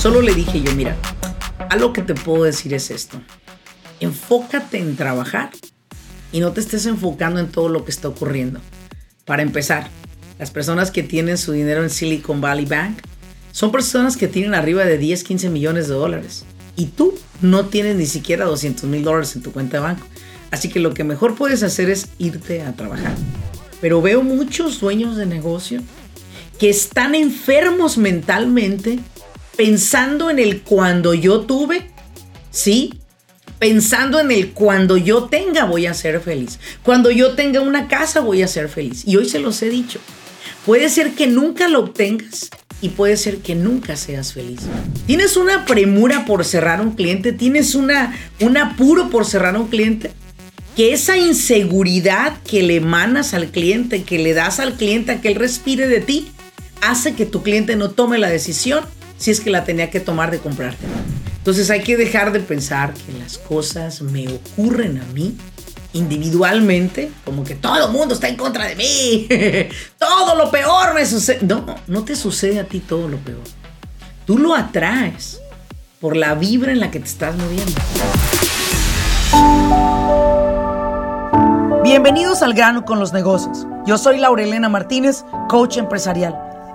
Solo le dije yo, mira, algo que te puedo decir es esto. Enfócate en trabajar y no te estés enfocando en todo lo que está ocurriendo. Para empezar, las personas que tienen su dinero en Silicon Valley Bank son personas que tienen arriba de 10, 15 millones de dólares. Y tú no tienes ni siquiera 200 mil dólares en tu cuenta de banco. Así que lo que mejor puedes hacer es irte a trabajar. Pero veo muchos dueños de negocio que están enfermos mentalmente pensando en el cuando yo tuve, ¿sí? Pensando en el cuando yo tenga voy a ser feliz. Cuando yo tenga una casa voy a ser feliz. Y hoy se los he dicho. Puede ser que nunca lo obtengas y puede ser que nunca seas feliz. ¿Tienes una premura por cerrar un cliente? ¿Tienes una, un apuro por cerrar un cliente? Que esa inseguridad que le emanas al cliente, que le das al cliente a que él respire de ti, hace que tu cliente no tome la decisión si es que la tenía que tomar de comprarte. Entonces hay que dejar de pensar que las cosas me ocurren a mí individualmente, como que todo el mundo está en contra de mí, todo lo peor me sucede. No, no te sucede a ti todo lo peor. Tú lo atraes por la vibra en la que te estás moviendo. Bienvenidos al grano con los negocios. Yo soy Laurelena Martínez, coach empresarial.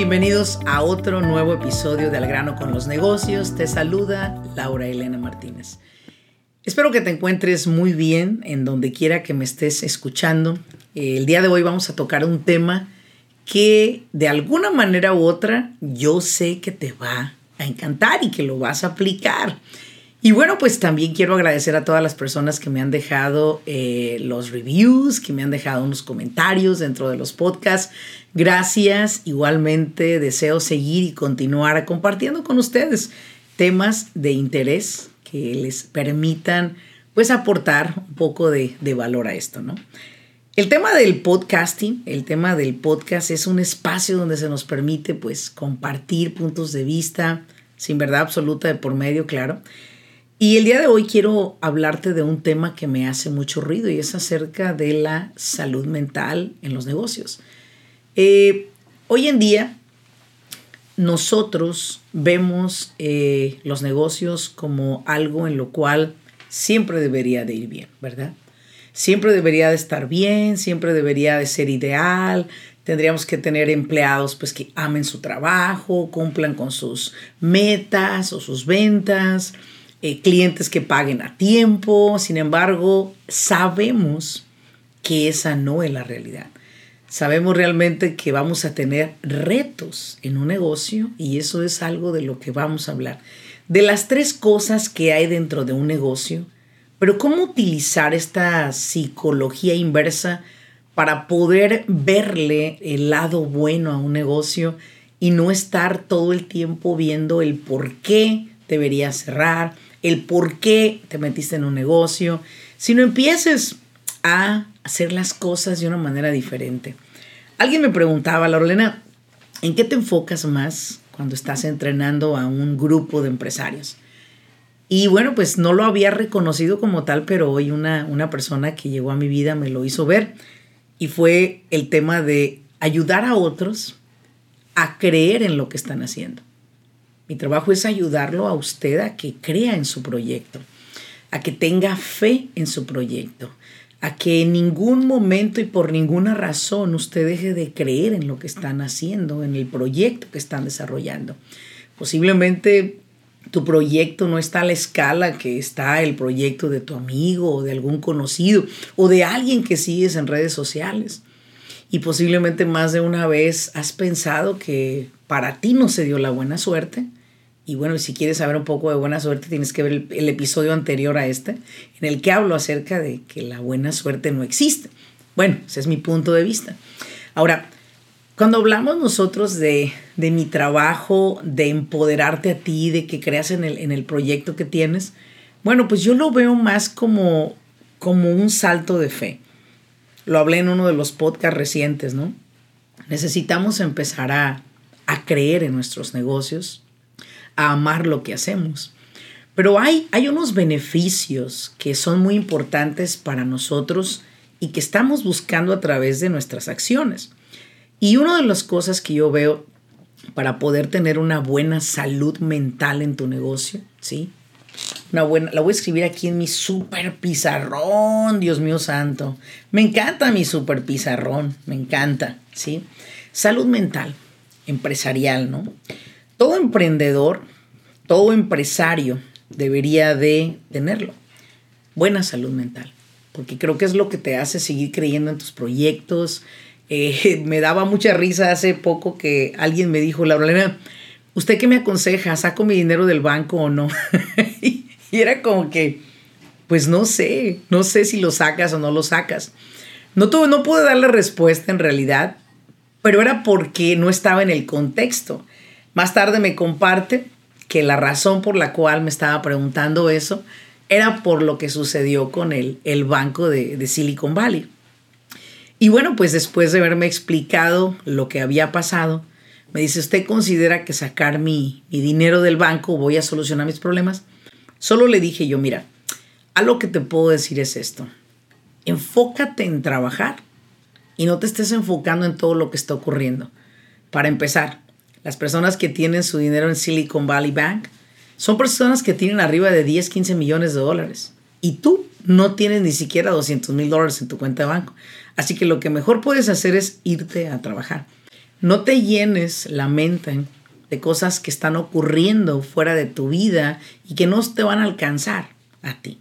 Bienvenidos a otro nuevo episodio de Al grano con los negocios. Te saluda Laura Elena Martínez. Espero que te encuentres muy bien en donde quiera que me estés escuchando. El día de hoy vamos a tocar un tema que de alguna manera u otra yo sé que te va a encantar y que lo vas a aplicar. Y bueno, pues también quiero agradecer a todas las personas que me han dejado eh, los reviews, que me han dejado unos comentarios dentro de los podcasts. Gracias. Igualmente deseo seguir y continuar compartiendo con ustedes temas de interés que les permitan pues aportar un poco de, de valor a esto, ¿no? El tema del podcasting, el tema del podcast es un espacio donde se nos permite pues compartir puntos de vista sin verdad absoluta de por medio, claro y el día de hoy quiero hablarte de un tema que me hace mucho ruido y es acerca de la salud mental en los negocios. Eh, hoy en día nosotros vemos eh, los negocios como algo en lo cual siempre debería de ir bien, ¿verdad? Siempre debería de estar bien, siempre debería de ser ideal, tendríamos que tener empleados pues que amen su trabajo, cumplan con sus metas o sus ventas, eh, clientes que paguen a tiempo. Sin embargo, sabemos que esa no es la realidad. Sabemos realmente que vamos a tener retos en un negocio y eso es algo de lo que vamos a hablar. De las tres cosas que hay dentro de un negocio, pero cómo utilizar esta psicología inversa para poder verle el lado bueno a un negocio y no estar todo el tiempo viendo el por qué debería cerrar, el por qué te metiste en un negocio, sino empieces a hacer las cosas de una manera diferente. Alguien me preguntaba, Lorena, ¿en qué te enfocas más cuando estás entrenando a un grupo de empresarios? Y bueno, pues no lo había reconocido como tal, pero hoy una, una persona que llegó a mi vida me lo hizo ver y fue el tema de ayudar a otros a creer en lo que están haciendo. Mi trabajo es ayudarlo a usted a que crea en su proyecto, a que tenga fe en su proyecto, a que en ningún momento y por ninguna razón usted deje de creer en lo que están haciendo, en el proyecto que están desarrollando. Posiblemente tu proyecto no está a la escala que está el proyecto de tu amigo o de algún conocido o de alguien que sigues en redes sociales. Y posiblemente más de una vez has pensado que para ti no se dio la buena suerte y bueno, si quieres saber un poco de buena suerte, tienes que ver el, episodio anterior a este, en el que hablo acerca de que la buena suerte no existe. Bueno, ese es mi punto de vista. Ahora, Cuando hablamos nosotros de, de, mi trabajo, de empoderarte a ti, de que creas en el, en el proyecto que tienes, bueno, pues yo lo veo más como, como un salto de fe. Lo hablé en uno de los podcasts recientes, ¿no? Necesitamos empezar a, a creer en nuestros negocios, amar lo que hacemos. Pero hay, hay unos beneficios que son muy importantes para nosotros y que estamos buscando a través de nuestras acciones. Y una de las cosas que yo veo para poder tener una buena salud mental en tu negocio, ¿sí? Una buena, la voy a escribir aquí en mi super pizarrón, Dios mío santo. Me encanta mi super pizarrón, me encanta, ¿sí? Salud mental, empresarial, ¿no? Todo emprendedor, todo empresario debería de tenerlo. Buena salud mental, porque creo que es lo que te hace seguir creyendo en tus proyectos. Eh, me daba mucha risa hace poco que alguien me dijo, Laura ¿usted qué me aconseja? ¿Saco mi dinero del banco o no? y era como que, pues no sé, no sé si lo sacas o no lo sacas. No, tuve, no pude darle respuesta en realidad, pero era porque no estaba en el contexto. Más tarde me comparte que la razón por la cual me estaba preguntando eso era por lo que sucedió con el, el banco de, de Silicon Valley. Y bueno, pues después de haberme explicado lo que había pasado, me dice, ¿usted considera que sacar mi, mi, dinero del banco voy a solucionar mis problemas? Solo le dije yo, mira, algo que te puedo decir es esto. Enfócate en trabajar y no te estés enfocando en todo lo que está ocurriendo. Para empezar, las personas que tienen su dinero en Silicon Valley Bank son personas que tienen arriba de 10, 15 millones de dólares. Y tú no tienes ni siquiera 200 mil dólares en tu cuenta de banco. Así que lo que mejor puedes hacer es irte a trabajar. No te llenes la mente de cosas que están ocurriendo fuera de tu vida y que no te van a alcanzar a ti.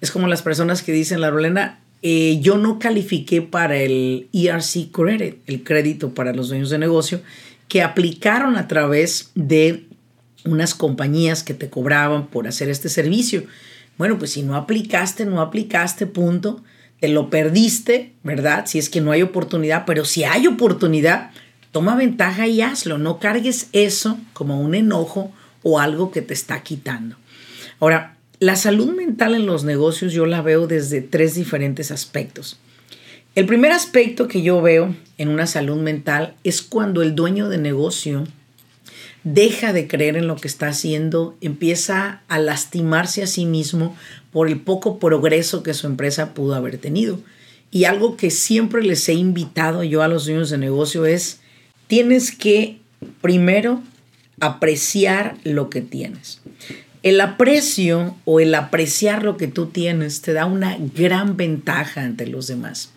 Es como las personas que dicen, la Rolena, eh, yo no califiqué para el ERC Credit, el crédito para los dueños de negocio, que aplicaron a través de unas compañías que te cobraban por hacer este servicio. Bueno, pues si no aplicaste, no aplicaste, punto. Te lo perdiste, ¿verdad? Si es que no hay oportunidad, pero si hay oportunidad, toma ventaja y hazlo. No cargues eso como un enojo o algo que te está quitando. Ahora, la salud mental en los negocios yo la veo desde tres diferentes aspectos. El primer aspecto que yo veo en una salud mental es cuando el dueño de negocio deja de creer en lo que está haciendo, empieza a lastimarse a sí mismo por el poco progreso que su empresa pudo haber tenido. Y algo que siempre les he invitado yo a los dueños de negocio es, tienes que primero apreciar lo que tienes. El aprecio o el apreciar lo que tú tienes te da una gran ventaja ante los demás.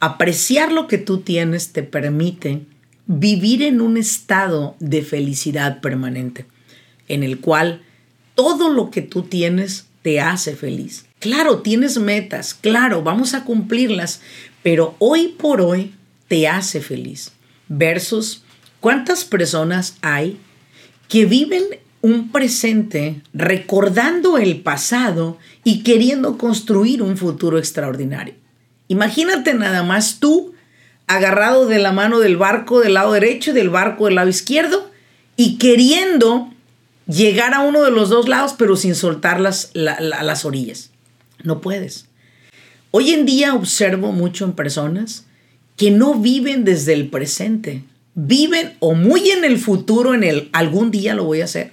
Apreciar lo que tú tienes te permite vivir en un estado de felicidad permanente, en el cual todo lo que tú tienes te hace feliz. Claro, tienes metas, claro, vamos a cumplirlas, pero hoy por hoy te hace feliz. Versus, ¿cuántas personas hay que viven un presente recordando el pasado y queriendo construir un futuro extraordinario? Imagínate nada más tú agarrado de la mano del barco del lado derecho y del barco del lado izquierdo y queriendo llegar a uno de los dos lados pero sin soltar las, las orillas. No puedes. Hoy en día observo mucho en personas que no viven desde el presente, viven o muy en el futuro, en el algún día lo voy a hacer,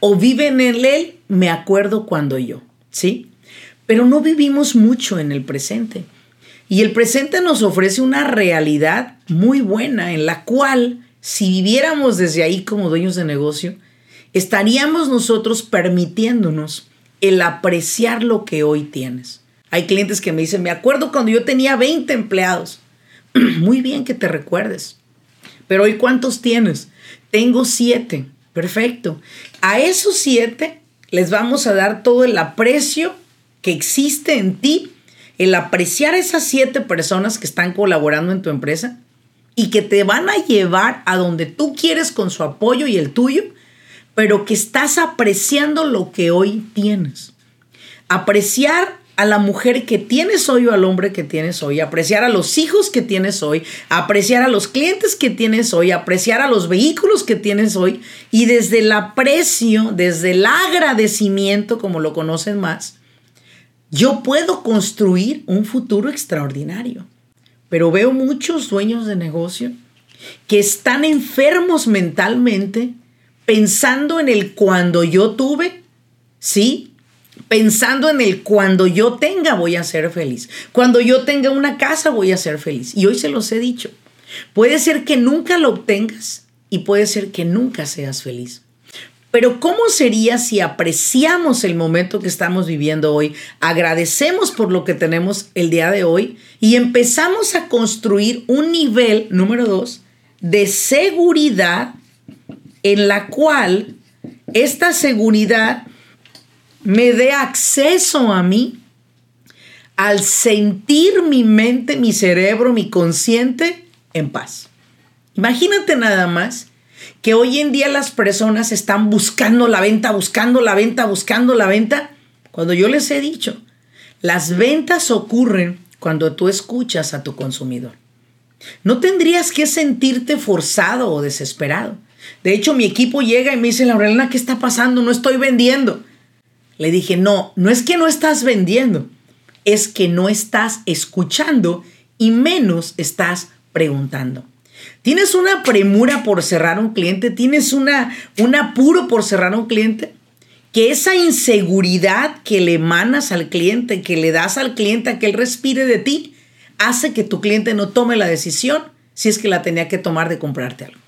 o viven en él, me acuerdo cuando yo, ¿sí? Pero no vivimos mucho en el presente. Y el presente nos ofrece una realidad muy buena en la cual, si viviéramos desde ahí como dueños de negocio, estaríamos nosotros permitiéndonos el apreciar lo que hoy tienes. Hay clientes que me dicen, me acuerdo cuando yo tenía 20 empleados. Muy bien que te recuerdes. Pero hoy cuántos tienes? Tengo 7. Perfecto. A esos 7 les vamos a dar todo el aprecio que existe en ti el apreciar esas siete personas que están colaborando en tu empresa y que te van a llevar a donde tú quieres con su apoyo y el tuyo, pero que estás apreciando lo que hoy tienes. Apreciar a la mujer que tienes hoy o al hombre que tienes hoy, apreciar a los hijos que tienes hoy, apreciar a los clientes que tienes hoy, apreciar a los vehículos que tienes hoy y desde el aprecio, desde el agradecimiento, como lo conocen más, yo puedo construir un futuro extraordinario. Pero veo muchos dueños de negocio que están enfermos mentalmente pensando en el cuando yo tuve, ¿sí? pensando en el cuando yo tenga voy a ser feliz. Cuando yo tenga una casa voy a ser feliz. Y hoy se los he dicho. Puede ser que nunca lo obtengas y puede ser que nunca seas feliz. Pero ¿cómo sería si apreciamos el momento que estamos viviendo hoy, agradecemos por lo que tenemos el día de hoy y empezamos a construir un nivel, número dos, de seguridad en la cual esta seguridad me dé acceso a mí al sentir mi mente, mi cerebro, mi consciente en paz. Imagínate nada más que hoy en día las personas están buscando la venta, buscando la venta, buscando la venta, cuando yo les he dicho, las ventas ocurren cuando tú escuchas a tu consumidor. No tendrías que sentirte forzado o desesperado. De hecho, mi equipo llega y me dice, Laurelena, ¿qué está pasando? No estoy vendiendo. Le dije, no, no es que no estás vendiendo, es que no estás escuchando y menos estás preguntando. ¿Tienes una premura por cerrar un cliente? ¿Tienes una, un apuro por cerrar un cliente? Que esa inseguridad que le emanas al cliente, que le das al cliente a que él respire de ti, hace que tu cliente no tome la decisión si es que la tenía que tomar de comprarte algo.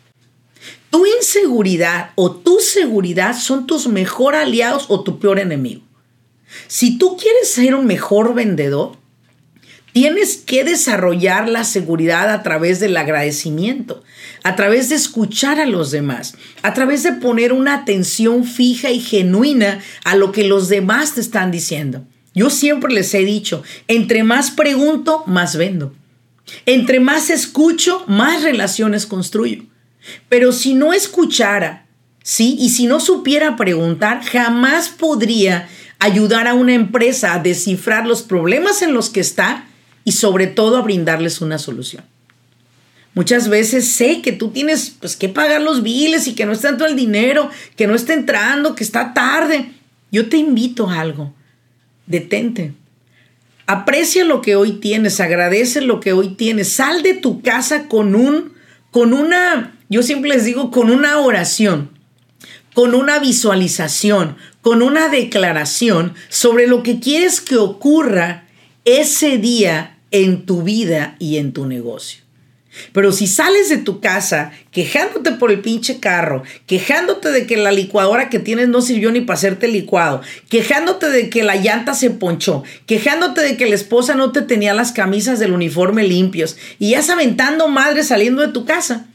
Tu inseguridad o tu seguridad son tus mejor aliados o tu peor enemigo. Si tú quieres ser un mejor vendedor, tienes que desarrollar la seguridad a través del agradecimiento, a través de escuchar a los demás, a través de poner una atención fija y genuina a lo que los demás te están diciendo. Yo siempre les he dicho, entre más pregunto, más vendo. Entre más escucho, más relaciones construyo. Pero si no escuchara, ¿sí? Y si no supiera preguntar, jamás podría ayudar a una empresa a descifrar los problemas en los que está y sobre todo a brindarles una solución. Muchas veces sé que tú tienes pues, que pagar los biles y que no está tanto el dinero, que no está entrando, que está tarde. Yo te invito a algo. Detente. Aprecia lo que hoy tienes, agradece lo que hoy tienes. Sal de tu casa con un con una yo siempre les digo con una oración, con una visualización, con una declaración sobre lo que quieres que ocurra ese día en tu vida y en tu negocio. Pero si sales de tu casa quejándote por el pinche carro, quejándote de que la licuadora que tienes no sirvió ni para hacerte licuado, quejándote de que la llanta se ponchó, quejándote de que la esposa no te tenía las camisas del uniforme limpios y ya aventando madre saliendo de tu casa,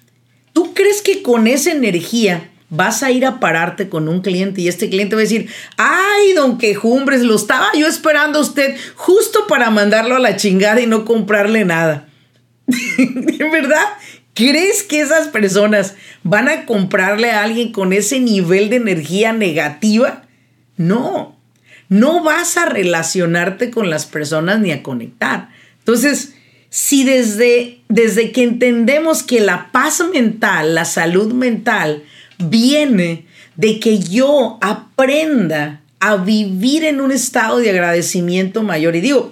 ¿Tú crees que con esa energía vas a ir a pararte con un cliente y este cliente va a decir, ay, don Quejumbres, lo estaba yo esperando a usted justo para mandarlo a la chingada y no comprarle nada? ¿De verdad? ¿Crees que esas personas van a comprarle a alguien con ese nivel de energía negativa? No, no vas a relacionarte con las personas ni a conectar. Entonces, si desde, desde que entendemos que la paz mental, la salud mental, viene de que yo aprenda a vivir en un estado de agradecimiento mayor. Y digo,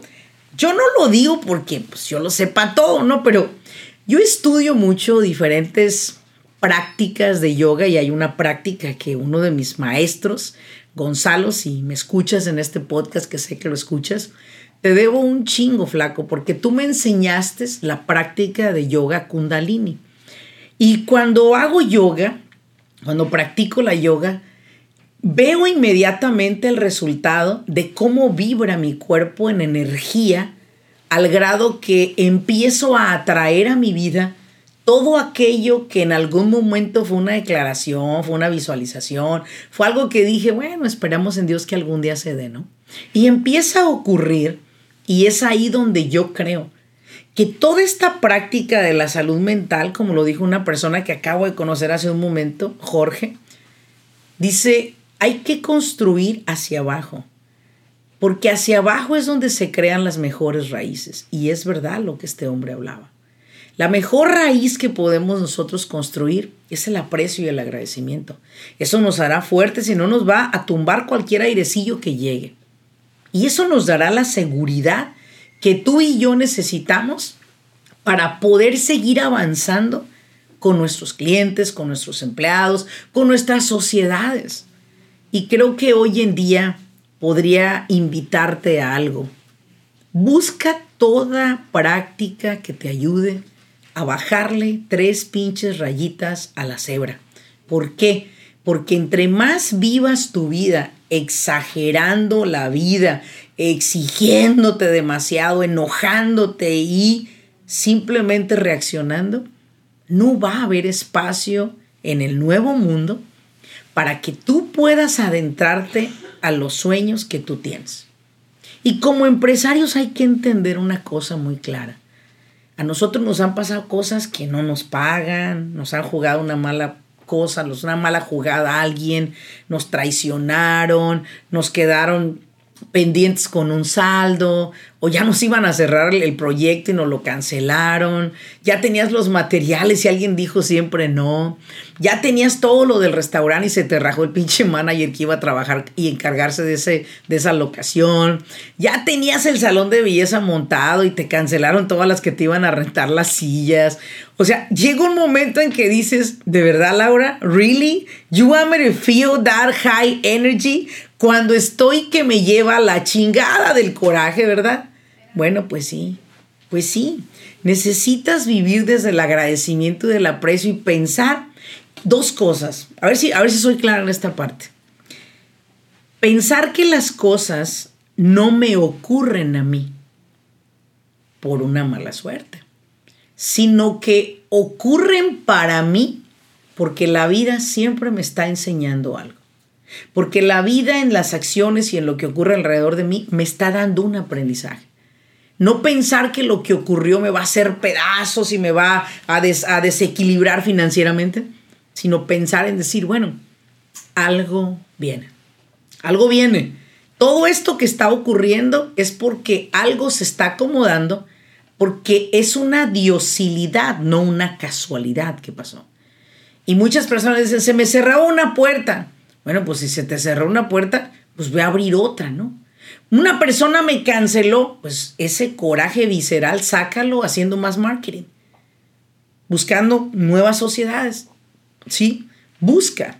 yo no lo digo porque pues, yo lo sepa todo, ¿no? Pero yo estudio mucho diferentes prácticas de yoga y hay una práctica que uno de mis maestros, Gonzalo, si me escuchas en este podcast, que sé que lo escuchas, te debo un chingo, flaco, porque tú me enseñaste la práctica de yoga kundalini. Y cuando hago yoga, cuando practico la yoga, veo inmediatamente el resultado de cómo vibra mi cuerpo en energía al grado que empiezo a atraer a mi vida todo aquello que en algún momento fue una declaración, fue una visualización, fue algo que dije, bueno, esperamos en Dios que algún día se dé, ¿no? Y empieza a ocurrir y es ahí donde yo creo que toda esta práctica de la salud mental, como lo dijo una persona que acabo de conocer hace un momento, Jorge, dice, hay que construir hacia abajo. porque hacia abajo es donde se crean las mejores raíces. Y es verdad lo que este hombre hablaba. La mejor raíz que podemos nosotros construir es el aprecio y el agradecimiento. Eso nos hará fuertes y no nos va a tumbar cualquier airecillo que llegue. Y eso nos dará la seguridad que tú y yo necesitamos para poder seguir avanzando con nuestros clientes, con nuestros empleados, con nuestras sociedades. Y creo que hoy en día podría invitarte a algo. Busca toda práctica que te ayude a bajarle tres pinches rayitas a la cebra. ¿Por qué? Porque entre más vivas tu vida exagerando la vida, exigiéndote demasiado, enojándote y simplemente reaccionando, no va a haber espacio en el nuevo mundo para que tú puedas adentrarte a los sueños que tú tienes. Y como empresarios hay que entender una cosa muy clara. A nosotros nos han pasado cosas que no nos pagan, nos han jugado una mala cosa, una mala jugada a alguien, nos traicionaron, nos quedaron pendientes con un saldo, o ya nos iban a cerrar el proyecto y nos lo cancelaron, ya tenías los materiales y alguien dijo siempre no, ya tenías todo lo del restaurante y se te rajó el pinche manager que iba a trabajar y encargarse de, ese, de esa locación, ya tenías el salón de belleza montado y te cancelaron todas las que te iban a rentar las sillas. O sea, llega un momento en que dices, de verdad Laura, really? You want me to feel that high energy? Cuando estoy que me lleva la chingada del coraje, ¿verdad? Bueno, pues sí, pues sí. Necesitas vivir desde el agradecimiento y del aprecio y pensar dos cosas. A ver si, a ver si soy clara en esta parte. Pensar que las cosas no me ocurren a mí por una mala suerte, sino que ocurren para mí porque la vida siempre me está enseñando algo. Porque la vida en las acciones y en lo que ocurre alrededor de mí me está dando un aprendizaje. No pensar que lo que ocurrió me va a hacer pedazos y me va a, a desequilibrar financieramente, sino pensar en decir, bueno, algo viene. Algo viene. Todo esto que está ocurriendo es porque algo se está acomodando, porque es una diosilidad, no una casualidad que pasó. Y muchas personas dicen, se me cerró una puerta. Bueno, pues si se te cerró una puerta, pues voy a abrir otra, ¿no? Una persona me canceló, pues ese coraje visceral, sácalo haciendo más marketing, buscando nuevas sociedades. Sí, busca.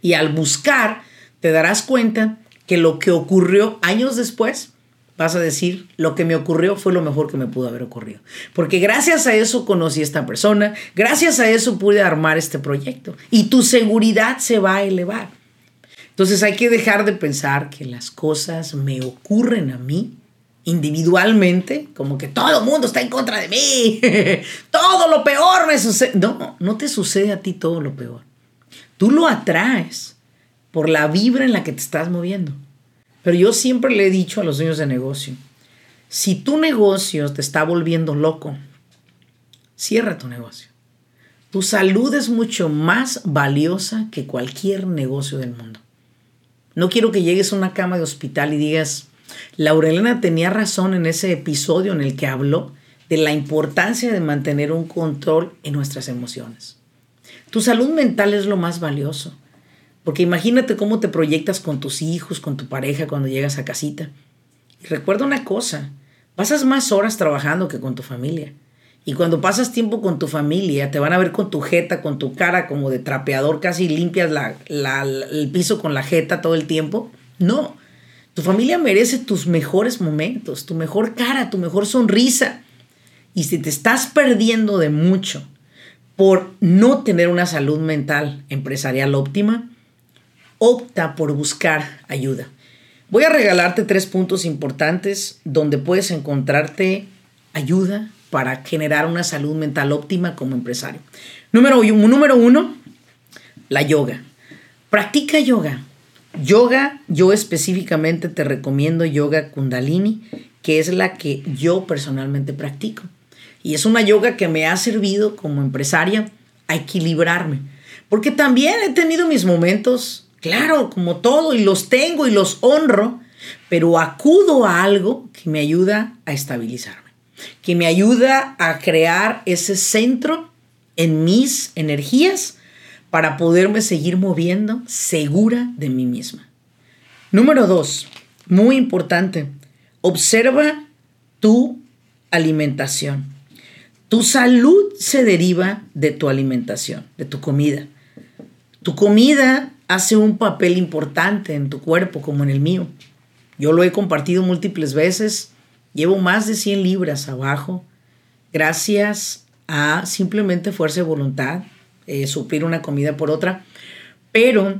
Y al buscar, te darás cuenta que lo que ocurrió años después, vas a decir, lo que me ocurrió fue lo mejor que me pudo haber ocurrido. Porque gracias a eso conocí a esta persona, gracias a eso pude armar este proyecto. Y tu seguridad se va a elevar. Entonces hay que dejar de pensar que las cosas me ocurren a mí individualmente, como que todo el mundo está en contra de mí, todo lo peor me sucede. No, no te sucede a ti todo lo peor. Tú lo atraes por la vibra en la que te estás moviendo. Pero yo siempre le he dicho a los dueños de negocio, si tu negocio te está volviendo loco, cierra tu negocio. Tu salud es mucho más valiosa que cualquier negocio del mundo. No quiero que llegues a una cama de hospital y digas, Laurelena tenía razón en ese episodio en el que habló de la importancia de mantener un control en nuestras emociones. Tu salud mental es lo más valioso, porque imagínate cómo te proyectas con tus hijos, con tu pareja cuando llegas a casita. Y recuerda una cosa, pasas más horas trabajando que con tu familia. Y cuando pasas tiempo con tu familia, te van a ver con tu jeta, con tu cara como de trapeador, casi limpias el piso con la jeta todo el tiempo. No, tu familia merece tus mejores momentos, tu mejor cara, tu mejor sonrisa. Y si te estás perdiendo de mucho por no tener una salud mental empresarial óptima, opta por buscar ayuda. Voy a regalarte tres puntos importantes donde puedes encontrarte ayuda para generar una salud mental óptima como empresario. Número, número uno, la yoga. Practica yoga. Yoga, yo específicamente te recomiendo yoga kundalini, que es la que yo personalmente practico. Y es una yoga que me ha servido como empresaria a equilibrarme. Porque también he tenido mis momentos, claro, como todo, y los tengo y los honro, pero acudo a algo que me ayuda a estabilizarme, que me ayuda a crear ese centro en mis energías para poderme seguir moviendo segura de mí misma. Número dos, muy importante, observa tu alimentación. Tu salud se deriva de tu alimentación, de tu comida. Tu comida hace un papel importante en tu cuerpo como en el mío. Yo lo he compartido múltiples veces. Llevo más de 100 libras abajo gracias a simplemente fuerza de voluntad, eh, suplir una comida por otra. Pero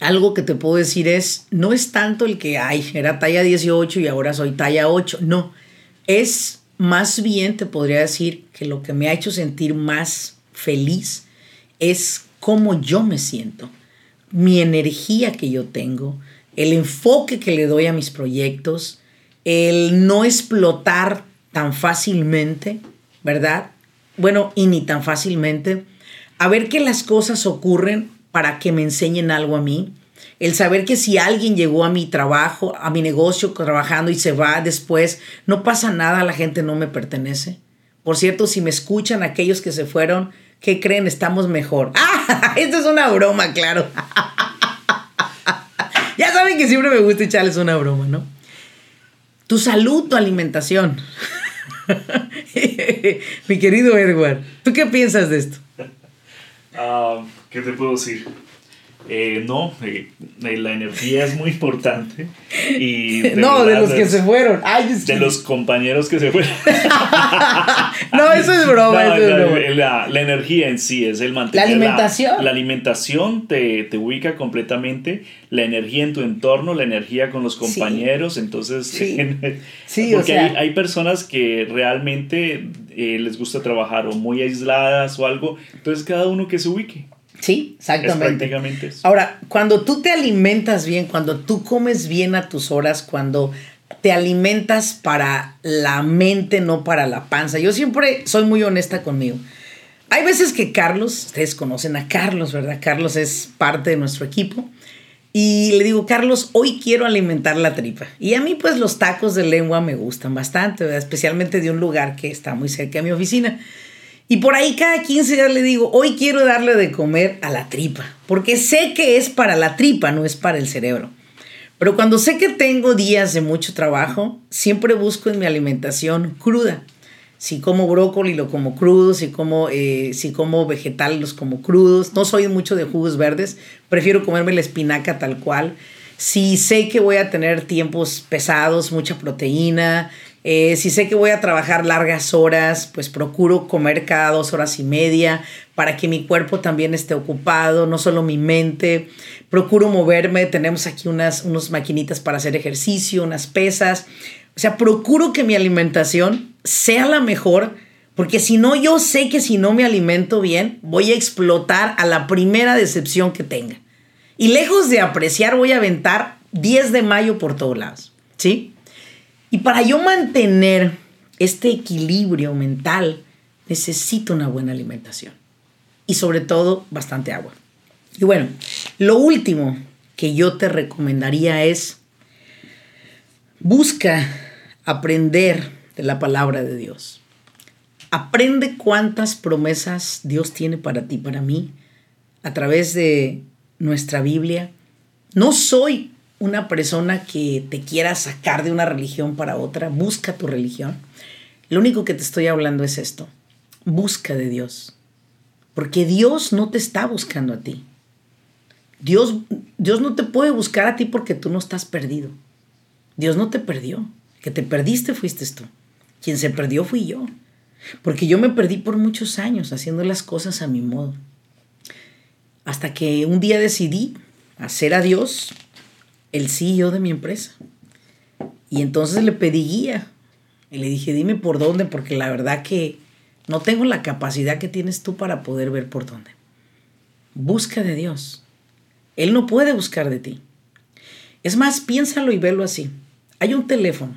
algo que te puedo decir es, no es tanto el que, ay, era talla 18 y ahora soy talla 8. No, es más bien te podría decir que lo que me ha hecho sentir más feliz es cómo yo me siento, mi energía que yo tengo, el enfoque que le doy a mis proyectos, el no explotar tan fácilmente, ¿verdad? Bueno, y ni tan fácilmente. A ver que las cosas ocurren para que me enseñen algo a mí. El saber que si alguien llegó a mi trabajo, a mi negocio trabajando y se va después, no pasa nada, la gente no me pertenece. Por cierto, si me escuchan aquellos que se fueron, ¿qué creen? Estamos mejor. ¡Ah! Esto es una broma, claro. ya saben que siempre me gusta echarles una broma, ¿no? Tu salud, tu alimentación. Mi querido Edward, ¿tú qué piensas de esto? Ah, ¿Qué te puedo decir? Eh, no, eh, eh, la energía es muy importante. Y no, de los que se fueron. de los compañeros que se fueron. no, eso es broma. La, La, energía en sí es el mantener. La alimentación. La, alimentación te, te, ubica completamente. La energía en tu entorno, la energía con los compañeros. Entonces, sí. porque hay, hay, personas que realmente les gusta trabajar o muy aisladas o algo. Entonces, cada uno que se ubique. Sí, exactamente. Ahora, cuando tú te alimentas bien, cuando tú comes bien a tus horas, cuando te alimentas para la mente, no para la panza. Yo siempre soy muy honesta conmigo. Hay veces que Carlos, ustedes conocen a Carlos, ¿verdad? Carlos es parte de nuestro equipo. Y le digo, Carlos, hoy quiero alimentar la tripa. Y a mí pues los tacos de lengua me gustan bastante, especialmente de un lugar que está muy cerca de mi oficina. Y por ahí cada 15 días le digo, hoy quiero darle de comer a la tripa, porque sé que es para la tripa, no es para el cerebro. Pero cuando sé que tengo días de mucho trabajo, siempre busco en mi alimentación cruda. Si como brócoli, lo como crudo, si como, eh, si como vegetales, los como crudos. No soy mucho de jugos verdes, prefiero comerme la espinaca tal cual. Si sé que voy a tener tiempos pesados, mucha proteína, eh, si sé que voy a trabajar largas horas, pues procuro comer cada dos horas y media para que mi cuerpo también esté ocupado, no solo mi mente. Procuro moverme, tenemos aquí unas, unas maquinitas para hacer ejercicio, unas pesas. O sea, procuro que mi alimentación sea la mejor, porque si no, yo sé que si no me alimento bien, voy a explotar a la primera decepción que tenga. Y lejos de apreciar, voy a aventar 10 de mayo por todos lados. ¿Sí? Y para yo mantener este equilibrio mental, necesito una buena alimentación. Y sobre todo, bastante agua. Y bueno, lo último que yo te recomendaría es, busca aprender de la palabra de Dios. Aprende cuántas promesas Dios tiene para ti, para mí, a través de nuestra Biblia. No soy una persona que te quiera sacar de una religión para otra, busca tu religión. Lo único que te estoy hablando es esto. Busca de Dios. Porque Dios no te está buscando a ti. Dios, Dios no te puede buscar a ti porque tú no estás perdido. Dios no te perdió. Que te perdiste fuiste tú. Quien se perdió fui yo. Porque yo me perdí por muchos años haciendo las cosas a mi modo. Hasta que un día decidí hacer a Dios el CEO de mi empresa. Y entonces le pedí guía. Y le dije, dime por dónde, porque la verdad que no tengo la capacidad que tienes tú para poder ver por dónde. Busca de Dios. Él no puede buscar de ti. Es más, piénsalo y velo así. Hay un teléfono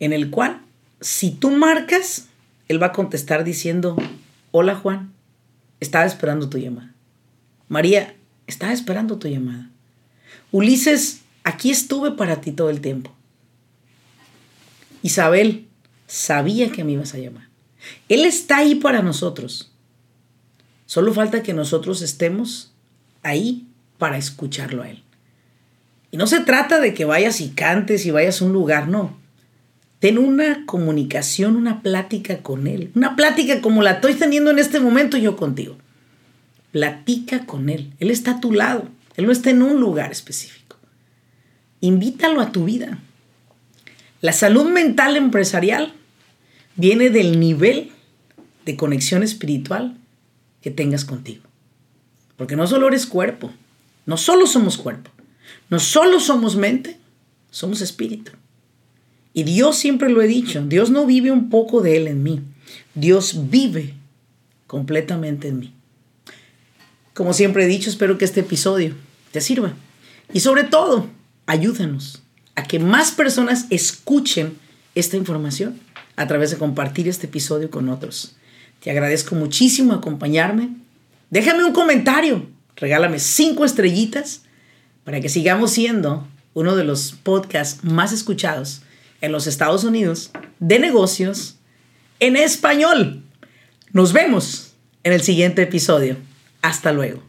en el cual, si tú marcas, él va a contestar diciendo, hola Juan, estaba esperando tu llamada. María, estaba esperando tu llamada. Ulises aquí estuve para ti todo el tiempo. Isabel sabía que me ibas a llamar. Él está ahí para nosotros. Solo falta que nosotros estemos ahí para escucharlo a Él. Y no se trata de que vayas y cantes y vayas a un lugar, no. Ten una comunicación, una plática con Él. Una plática como la estoy teniendo en este momento yo contigo. Platica con Él. Él está a tu lado. Él no está en un lugar específico. Invítalo a tu vida. La salud mental empresarial viene del nivel de conexión espiritual que tengas contigo. Porque no solo eres cuerpo, no solo somos cuerpo, no solo somos mente, somos espíritu. Y Dios siempre lo he dicho, Dios no vive un poco de Él en mí, Dios vive completamente en mí. Como siempre he dicho, espero que este episodio te sirva. Y sobre todo, ayúdanos a que más personas escuchen esta información a través de compartir este episodio con otros. Te agradezco muchísimo acompañarme. Déjame un comentario, regálame cinco estrellitas para que sigamos siendo uno de los podcasts más escuchados en los Estados Unidos de negocios en español. Nos vemos en el siguiente episodio. Hasta luego.